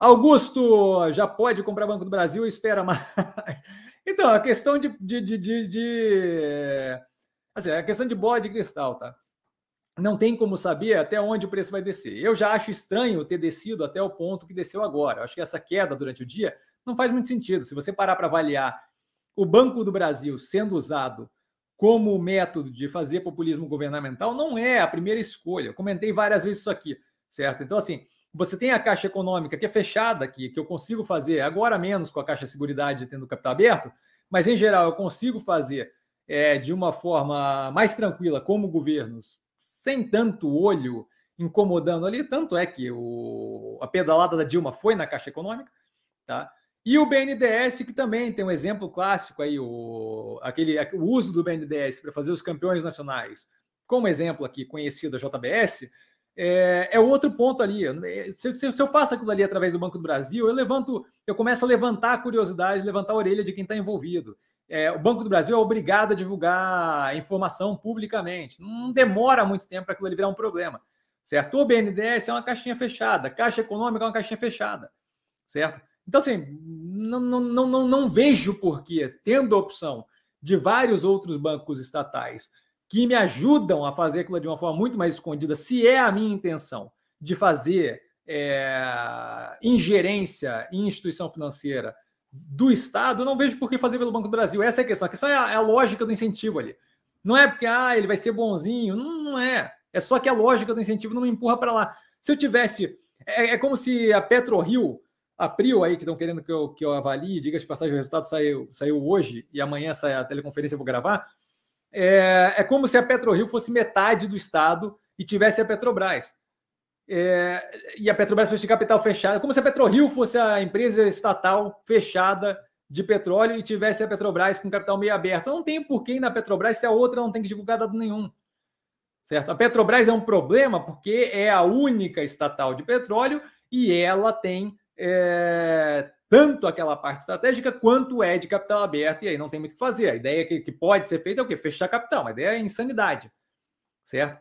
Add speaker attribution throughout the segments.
Speaker 1: Augusto já pode comprar Banco do Brasil, espera mais. Então, a questão de, de, de, de, de assim, a questão de bola de cristal, tá? Não tem como saber até onde o preço vai descer. Eu já acho estranho ter descido até o ponto que desceu agora. Acho que essa queda durante o dia não faz muito sentido. Se você parar para avaliar o Banco do Brasil sendo usado como método de fazer populismo governamental, não é a primeira escolha. Eu comentei várias vezes isso aqui, certo? Então, assim, você tem a Caixa Econômica, que é fechada aqui, que eu consigo fazer agora menos com a Caixa Seguridade tendo capital aberto, mas em geral eu consigo fazer é, de uma forma mais tranquila, como governos, sem tanto olho incomodando ali. Tanto é que o, a pedalada da Dilma foi na Caixa Econômica, tá? E o BNDES, que também tem um exemplo clássico aí, o, aquele, o uso do BNDES para fazer os campeões nacionais, como exemplo aqui conhecido a JBS, é, é outro ponto ali. Se, se, se, eu faço aquilo ali através do Banco do Brasil, eu levanto, eu começo a levantar a curiosidade, levantar a orelha de quem está envolvido. É, o Banco do Brasil é obrigado a divulgar informação publicamente. Não demora muito tempo para aquilo ali virar um problema. Certo? O BNDES é uma caixinha fechada, Caixa Econômica é uma caixinha fechada. Certo? Então, assim, não, não, não, não vejo porquê, tendo a opção de vários outros bancos estatais que me ajudam a fazer aquilo de uma forma muito mais escondida, se é a minha intenção de fazer é, ingerência em instituição financeira do Estado, eu não vejo por que fazer pelo Banco do Brasil. Essa é a questão. A questão é a, é a lógica do incentivo ali. Não é porque ah, ele vai ser bonzinho. Não, não é. É só que a lógica do incentivo não me empurra para lá. Se eu tivesse. É, é, como se a PetroRio, a Prio aí, que estão querendo que eu, que eu avalie, diga de passagem, o resultado saiu, saiu hoje e amanhã sai a teleconferência, eu vou gravar é, é como se a PetroRio fosse metade do Estado e tivesse a Petrobras. É, e a Petrobras fosse de capital fechado, como se a PetroRio fosse a empresa estatal fechada de petróleo e tivesse a Petrobras com capital meio aberto. Não tem porquê na Petrobras se a outra não tem que divulgar dado nenhum. Certo? A Petrobras é um problema porque é a única estatal de petróleo e ela tem é, tanto aquela parte estratégica quanto é de capital aberto, e aí não tem muito o que fazer. A ideia que, que pode ser feita é o quê? Fechar capital. A ideia é insanidade, certo?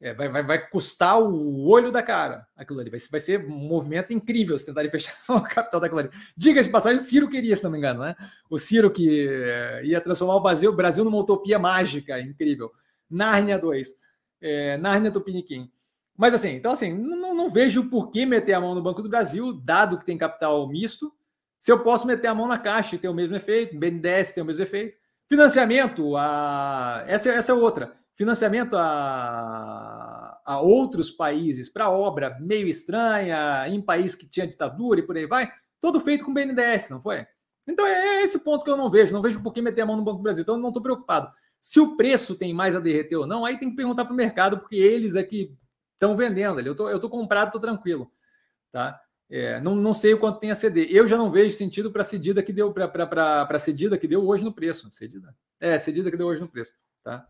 Speaker 1: É, vai, vai, vai custar o olho da cara aquilo ali. Vai, vai ser um movimento incrível se tentarem fechar o capital daquilo ali. Diga-se de passagem, o Ciro queria, se não me engano, né? O Ciro que eh, ia transformar o Brasil, o Brasil numa utopia mágica, incrível. Nárnia 2. É, Nárnia Tupiniquim. Mas assim, então assim, não, não vejo por que meter a mão no Banco do Brasil, dado que tem capital misto, se eu posso meter a mão na caixa e ter o mesmo efeito, BNDES tem o mesmo efeito. Financiamento, a... essa, essa é outra. Financiamento a, a outros países para obra meio estranha, em país que tinha ditadura e por aí vai, todo feito com BNDES, não foi? Então é esse ponto que eu não vejo. Não vejo por que meter a mão no Banco do Brasil. Então eu não estou preocupado. Se o preço tem mais a derreter ou não, aí tem que perguntar para o mercado, porque eles é que estão vendendo. Eu tô, estou comprado, estou tranquilo. Tá? É, não, não sei o quanto tem a ceder. Eu já não vejo sentido para a cedida que deu para cedida que deu hoje no preço. Cedida? É, cedida que deu hoje no preço. Tá?